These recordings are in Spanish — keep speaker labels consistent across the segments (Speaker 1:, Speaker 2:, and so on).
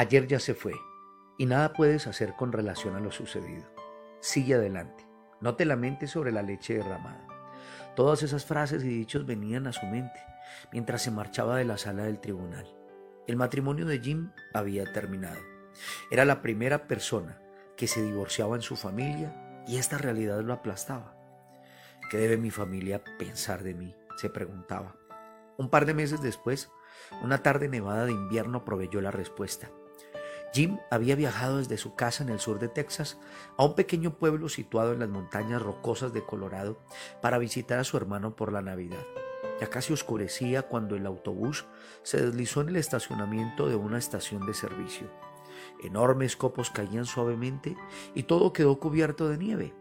Speaker 1: Ayer ya se fue y nada puedes hacer con relación a lo sucedido. Sigue adelante. No te lamentes sobre la leche derramada. Todas esas frases y dichos venían a su mente mientras se marchaba de la sala del tribunal. El matrimonio de Jim había terminado. Era la primera persona que se divorciaba en su familia y esta realidad lo aplastaba. ¿Qué debe mi familia pensar de mí? se preguntaba. Un par de meses después, una tarde nevada de invierno proveyó la respuesta. Jim había viajado desde su casa en el sur de Texas a un pequeño pueblo situado en las montañas rocosas de Colorado para visitar a su hermano por la Navidad. Ya casi oscurecía cuando el autobús se deslizó en el estacionamiento de una estación de servicio. Enormes copos caían suavemente y todo quedó cubierto de nieve.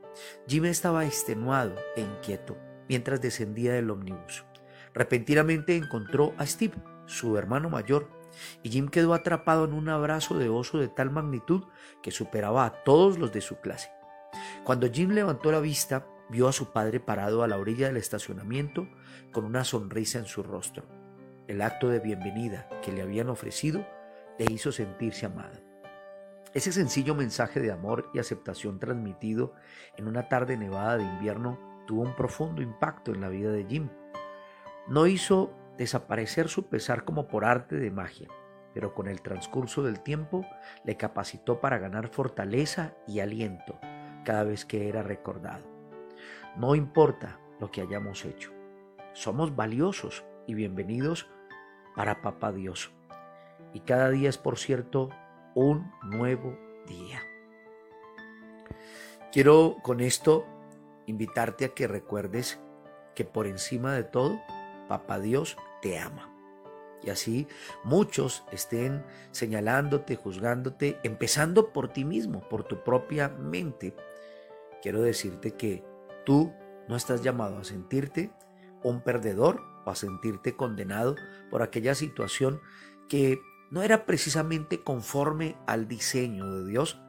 Speaker 1: Jim estaba extenuado e inquieto mientras descendía del ómnibus. Repentinamente encontró a Steve, su hermano mayor, y Jim quedó atrapado en un abrazo de oso de tal magnitud que superaba a todos los de su clase. Cuando Jim levantó la vista, vio a su padre parado a la orilla del estacionamiento con una sonrisa en su rostro. El acto de bienvenida que le habían ofrecido le hizo sentirse amado. Ese sencillo mensaje de amor y aceptación transmitido en una tarde nevada de invierno tuvo un profundo impacto en la vida de Jim. No hizo desaparecer su pesar como por arte de magia, pero con el transcurso del tiempo le capacitó para ganar fortaleza y aliento cada vez que era recordado. No importa lo que hayamos hecho, somos valiosos y bienvenidos para Papá Dios. Y cada día es, por cierto, un nuevo día. Quiero con esto invitarte a que recuerdes que por encima de todo, Papá Dios te ama. Y así muchos estén señalándote, juzgándote, empezando por ti mismo, por tu propia mente. Quiero decirte que tú no estás llamado a sentirte un perdedor o a sentirte condenado por aquella situación que no era precisamente conforme al diseño de Dios,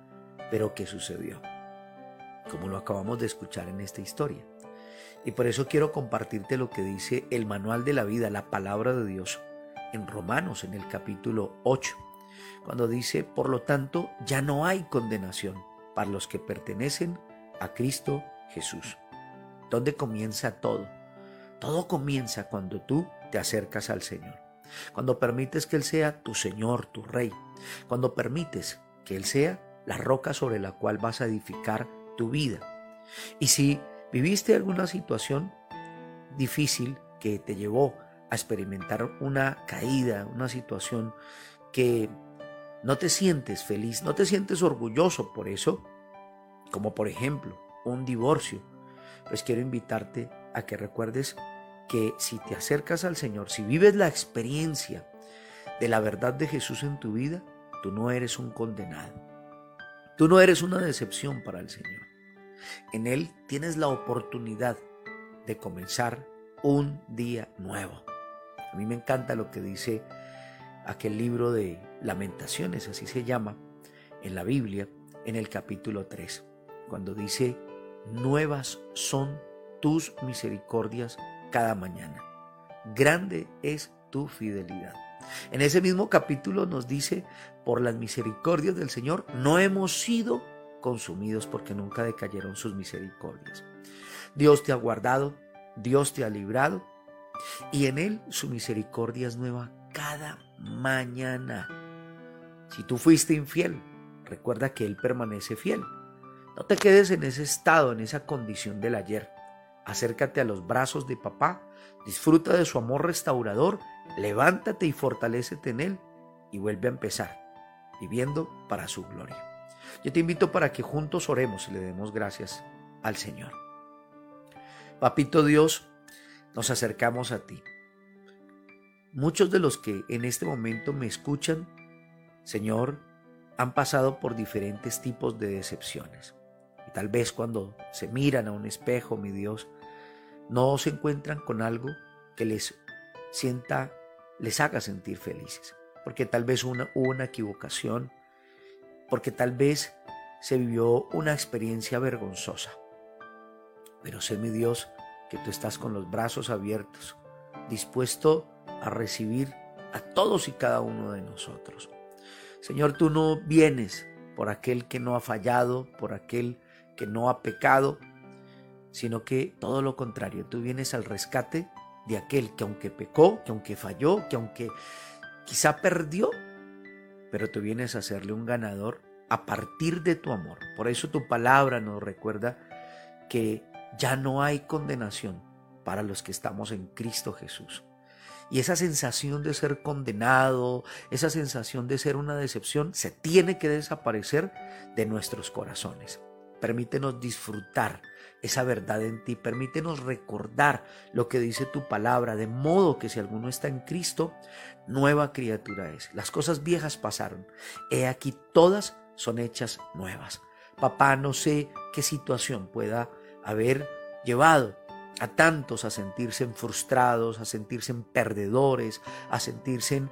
Speaker 1: pero que sucedió, como lo acabamos de escuchar en esta historia. Y por eso quiero compartirte lo que dice el manual de la vida, la palabra de Dios, en Romanos, en el capítulo 8, cuando dice, por lo tanto, ya no hay condenación para los que pertenecen a Cristo Jesús. ¿Dónde comienza todo? Todo comienza cuando tú te acercas al Señor, cuando permites que Él sea tu Señor, tu Rey, cuando permites que Él sea la roca sobre la cual vas a edificar tu vida. Y si ¿Viviste alguna situación difícil que te llevó a experimentar una caída, una situación que no te sientes feliz, no te sientes orgulloso por eso? Como por ejemplo un divorcio. Pues quiero invitarte a que recuerdes que si te acercas al Señor, si vives la experiencia de la verdad de Jesús en tu vida, tú no eres un condenado. Tú no eres una decepción para el Señor. En Él tienes la oportunidad de comenzar un día nuevo. A mí me encanta lo que dice aquel libro de lamentaciones, así se llama, en la Biblia, en el capítulo 3, cuando dice, nuevas son tus misericordias cada mañana. Grande es tu fidelidad. En ese mismo capítulo nos dice, por las misericordias del Señor no hemos sido consumidos porque nunca decayeron sus misericordias. Dios te ha guardado, Dios te ha librado y en Él su misericordia es nueva cada mañana. Si tú fuiste infiel, recuerda que Él permanece fiel. No te quedes en ese estado, en esa condición del ayer. Acércate a los brazos de papá, disfruta de su amor restaurador, levántate y fortalécete en Él y vuelve a empezar, viviendo para su gloria. Yo te invito para que juntos oremos y le demos gracias al Señor. Papito Dios, nos acercamos a ti. Muchos de los que en este momento me escuchan, Señor, han pasado por diferentes tipos de decepciones. Y tal vez cuando se miran a un espejo, mi Dios, no se encuentran con algo que les sienta, les haga sentir felices. Porque tal vez una, hubo una equivocación, porque tal vez se vivió una experiencia vergonzosa. Pero sé, mi Dios, que tú estás con los brazos abiertos, dispuesto a recibir a todos y cada uno de nosotros. Señor, tú no vienes por aquel que no ha fallado, por aquel que no ha pecado, sino que todo lo contrario, tú vienes al rescate de aquel que aunque pecó, que aunque falló, que aunque quizá perdió, pero tú vienes a hacerle un ganador a partir de tu amor. Por eso tu palabra nos recuerda que ya no hay condenación para los que estamos en Cristo Jesús. Y esa sensación de ser condenado, esa sensación de ser una decepción, se tiene que desaparecer de nuestros corazones. Permítenos disfrutar esa verdad en ti. Permítenos recordar lo que dice tu palabra, de modo que si alguno está en Cristo, nueva criatura es. Las cosas viejas pasaron. He aquí todas son hechas nuevas. Papá, no sé qué situación pueda haber llevado a tantos a sentirse frustrados, a sentirse perdedores, a sentirse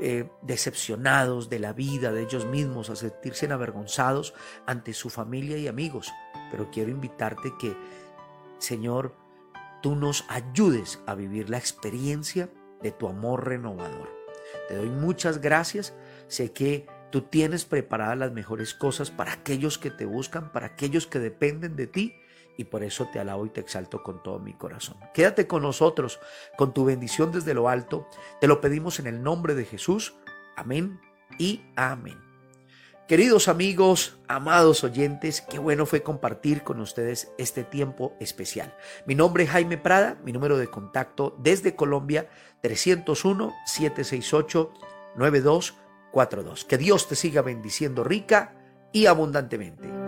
Speaker 1: eh, decepcionados de la vida, de ellos mismos, a sentirse avergonzados ante su familia y amigos. Pero quiero invitarte que, Señor, tú nos ayudes a vivir la experiencia de tu amor renovador. Te doy muchas gracias. Sé que tú tienes preparadas las mejores cosas para aquellos que te buscan, para aquellos que dependen de ti y por eso te alabo y te exalto con todo mi corazón. Quédate con nosotros, con tu bendición desde lo alto. Te lo pedimos en el nombre de Jesús. Amén y amén. Queridos amigos, amados oyentes, qué bueno fue compartir con ustedes este tiempo especial. Mi nombre es Jaime Prada, mi número de contacto desde Colombia 301-768-9242. Que Dios te siga bendiciendo rica y abundantemente.